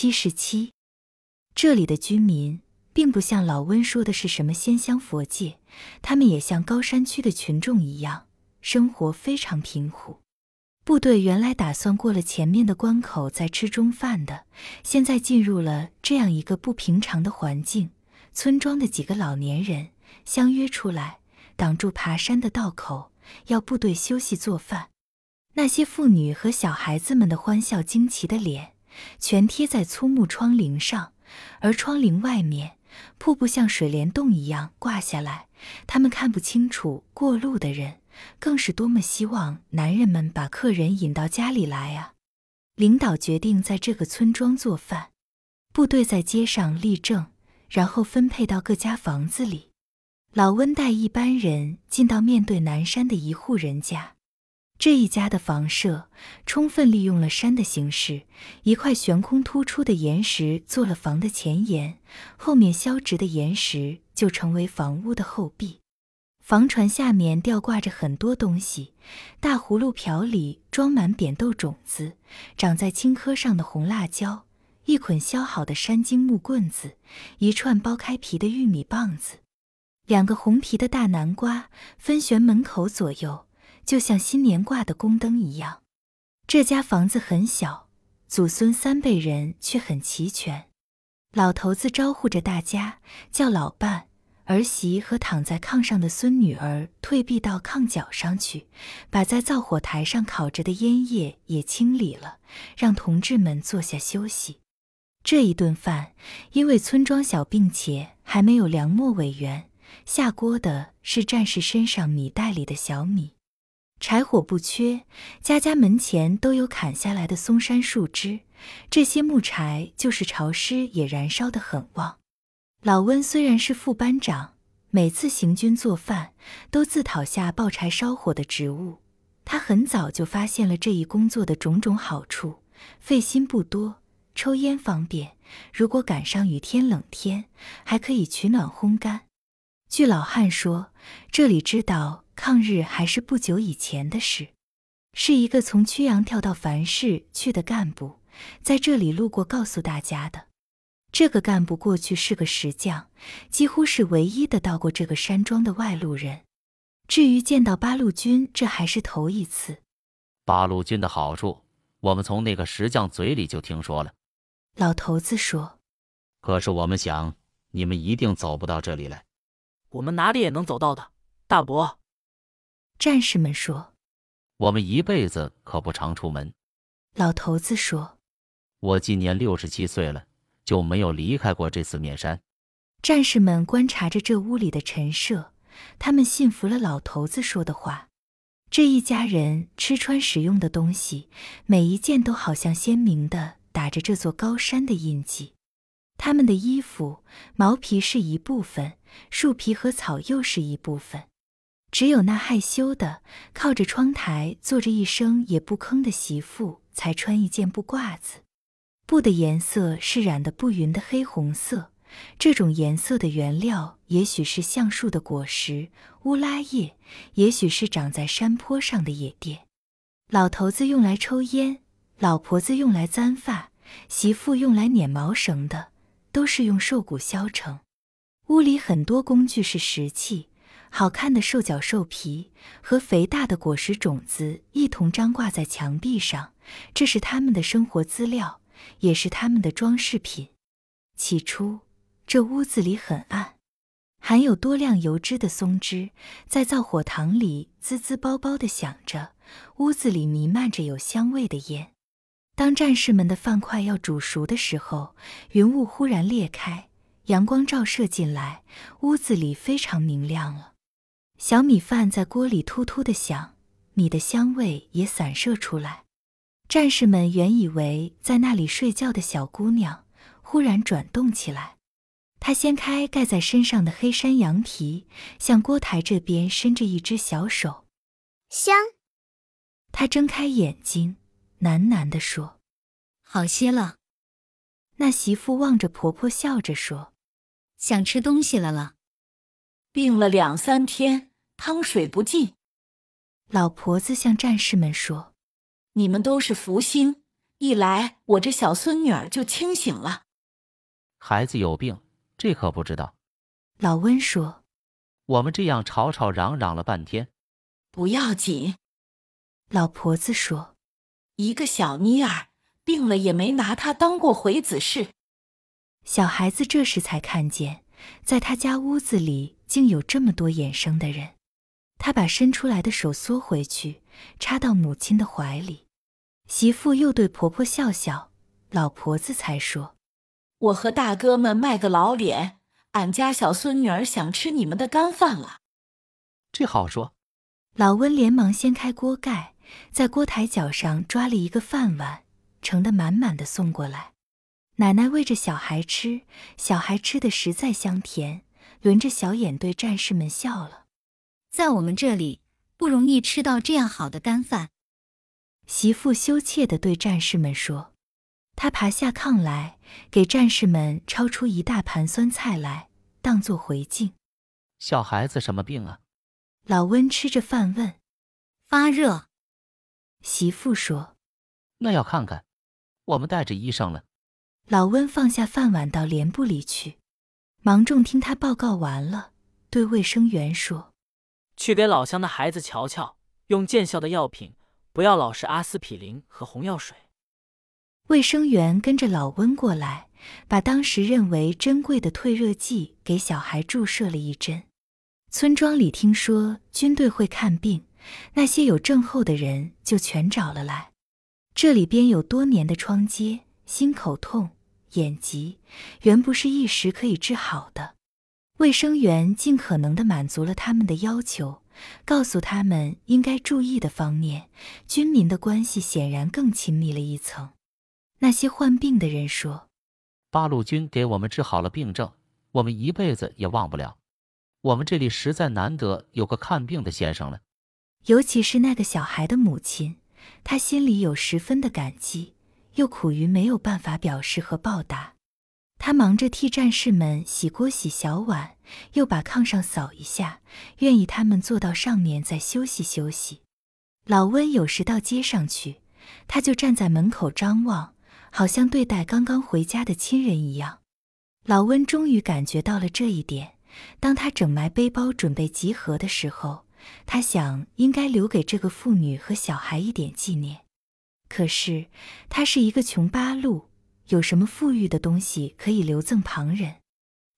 七十七。这里的居民并不像老温说的是什么仙乡佛界，他们也像高山区的群众一样，生活非常贫苦。部队原来打算过了前面的关口再吃中饭的，现在进入了这样一个不平常的环境。村庄的几个老年人相约出来，挡住爬山的道口，要部队休息做饭。那些妇女和小孩子们的欢笑惊奇的脸，全贴在粗木窗棂上，而窗棂外面，瀑布像水帘洞一样挂下来，他们看不清楚过路的人。更是多么希望男人们把客人引到家里来啊！领导决定在这个村庄做饭，部队在街上立正，然后分配到各家房子里。老温带一班人进到面对南山的一户人家，这一家的房舍充分利用了山的形势，一块悬空突出的岩石做了房的前沿，后面削直的岩石就成为房屋的后壁。房船下面吊挂着很多东西，大葫芦瓢里装满扁豆种子，长在青稞上的红辣椒，一捆削好的山精木棍子，一串剥开皮的玉米棒子，两个红皮的大南瓜分悬门口左右，就像新年挂的宫灯一样。这家房子很小，祖孙三辈人却很齐全。老头子招呼着大家，叫老伴。儿媳和躺在炕上的孙女儿退避到炕角上去，把在灶火台上烤着的烟叶也清理了，让同志们坐下休息。这一顿饭，因为村庄小，并且还没有粮秣委员，下锅的是战士身上米袋里的小米。柴火不缺，家家门前都有砍下来的松杉树枝，这些木柴就是潮湿也燃烧得很旺。老温虽然是副班长，每次行军做饭都自讨下抱柴烧火的职务。他很早就发现了这一工作的种种好处：费心不多，抽烟方便。如果赶上雨天冷天，还可以取暖烘干。据老汉说，这里知道抗日还是不久以前的事，是一个从曲阳跳到樊市去的干部，在这里路过告诉大家的。这个干部过去是个石匠，几乎是唯一的到过这个山庄的外路人。至于见到八路军，这还是头一次。八路军的好处，我们从那个石匠嘴里就听说了。老头子说：“可是我们想，你们一定走不到这里来。我们哪里也能走到的，大伯。”战士们说：“我们一辈子可不常出门。”老头子说：“我今年六十七岁了。”就没有离开过这四面山。战士们观察着这屋里的陈设，他们信服了老头子说的话。这一家人吃穿使用的东西，每一件都好像鲜明的打着这座高山的印记。他们的衣服，毛皮是一部分，树皮和草又是一部分。只有那害羞的靠着窗台坐着一声也不吭的媳妇，才穿一件布褂子。布的颜色是染得不匀的黑红色，这种颜色的原料也许是橡树的果实乌拉叶，也许是长在山坡上的野甸。老头子用来抽烟，老婆子用来簪发，媳妇用来捻毛绳的，都是用兽骨削成。屋里很多工具是石器，好看的兽脚、兽皮和肥大的果实种子一同张挂在墙壁上，这是他们的生活资料。也是他们的装饰品。起初，这屋子里很暗，含有多量油脂的松枝在灶火塘里滋滋包包的响着，屋子里弥漫着有香味的烟。当战士们的饭快要煮熟的时候，云雾忽然裂开，阳光照射进来，屋子里非常明亮了。小米饭在锅里突突的响，米的香味也散射出来。战士们原以为在那里睡觉的小姑娘，忽然转动起来。她掀开盖在身上的黑山羊皮，向锅台这边伸着一只小手。香。她睁开眼睛，喃喃地说：“好些了。”那媳妇望着婆婆，笑着说：“想吃东西了了。”病了两三天，汤水不进。老婆子向战士们说。你们都是福星，一来我这小孙女儿就清醒了。孩子有病，这可不知道。老温说：“我们这样吵吵嚷嚷了半天，不要紧。”老婆子说：“一个小妮儿病了，也没拿他当过回子事。”小孩子这时才看见，在他家屋子里竟有这么多衍生的人。他把伸出来的手缩回去，插到母亲的怀里。媳妇又对婆婆笑笑，老婆子才说：“我和大哥们卖个老脸，俺家小孙女儿想吃你们的干饭了。”这好说。老温连忙掀开锅盖，在锅台角上抓了一个饭碗，盛得满满的送过来。奶奶喂着小孩吃，小孩吃的实在香甜，轮着小眼对战士们笑了。在我们这里不容易吃到这样好的干饭。媳妇羞怯地对战士们说：“她爬下炕来，给战士们抄出一大盘酸菜来，当做回敬。”小孩子什么病啊？老温吃着饭问。发热。媳妇说：“那要看看，我们带着衣裳了。”老温放下饭碗到帘布里去。芒种听他报告完了，对卫生员说。去给老乡的孩子瞧瞧，用见效的药品，不要老是阿司匹林和红药水。卫生员跟着老温过来，把当时认为珍贵的退热剂给小孩注射了一针。村庄里听说军队会看病，那些有症候的人就全找了来。这里边有多年的疮疖、心口痛、眼疾，原不是一时可以治好的。卫生员尽可能的满足了他们的要求，告诉他们应该注意的方面。军民的关系显然更亲密了一层。那些患病的人说：“八路军给我们治好了病症，我们一辈子也忘不了。我们这里实在难得有个看病的先生了。”尤其是那个小孩的母亲，他心里有十分的感激，又苦于没有办法表示和报答。他忙着替战士们洗锅、洗小碗，又把炕上扫一下，愿意他们坐到上面再休息休息。老温有时到街上去，他就站在门口张望，好像对待刚刚回家的亲人一样。老温终于感觉到了这一点。当他整埋背包准备集合的时候，他想应该留给这个妇女和小孩一点纪念。可是他是一个穷八路。有什么富裕的东西可以留赠旁人？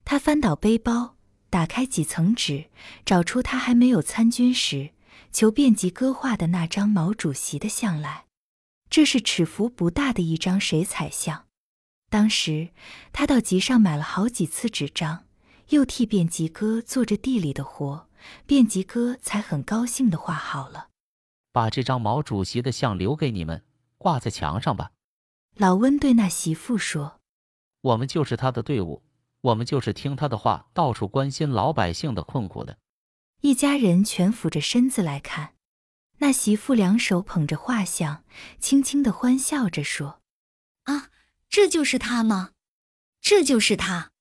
他翻倒背包，打开几层纸，找出他还没有参军时求便吉哥画的那张毛主席的像来。这是尺幅不大的一张水彩像。当时他到集上买了好几次纸张，又替便吉哥做着地里的活，便吉哥才很高兴地画好了。把这张毛主席的像留给你们，挂在墙上吧。老温对那媳妇说：“我们就是他的队伍，我们就是听他的话，到处关心老百姓的困苦的。”一家人全俯着身子来看，那媳妇两手捧着画像，轻轻地欢笑着说：“啊，这就是他吗？这就是他。”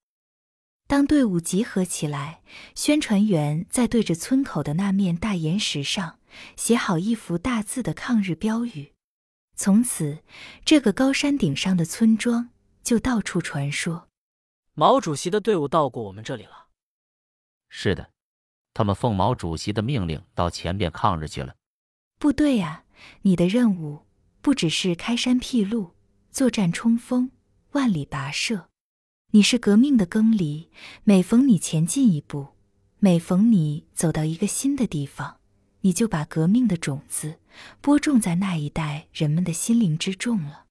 当队伍集合起来，宣传员在对着村口的那面大岩石上写好一幅大字的抗日标语。从此，这个高山顶上的村庄就到处传说，毛主席的队伍到过我们这里了。是的，他们奉毛主席的命令到前边抗日去了。部队呀，你的任务不只是开山辟路、作战冲锋、万里跋涉，你是革命的耕犁。每逢你前进一步，每逢你走到一个新的地方。你就把革命的种子播种在那一代人们的心灵之中了。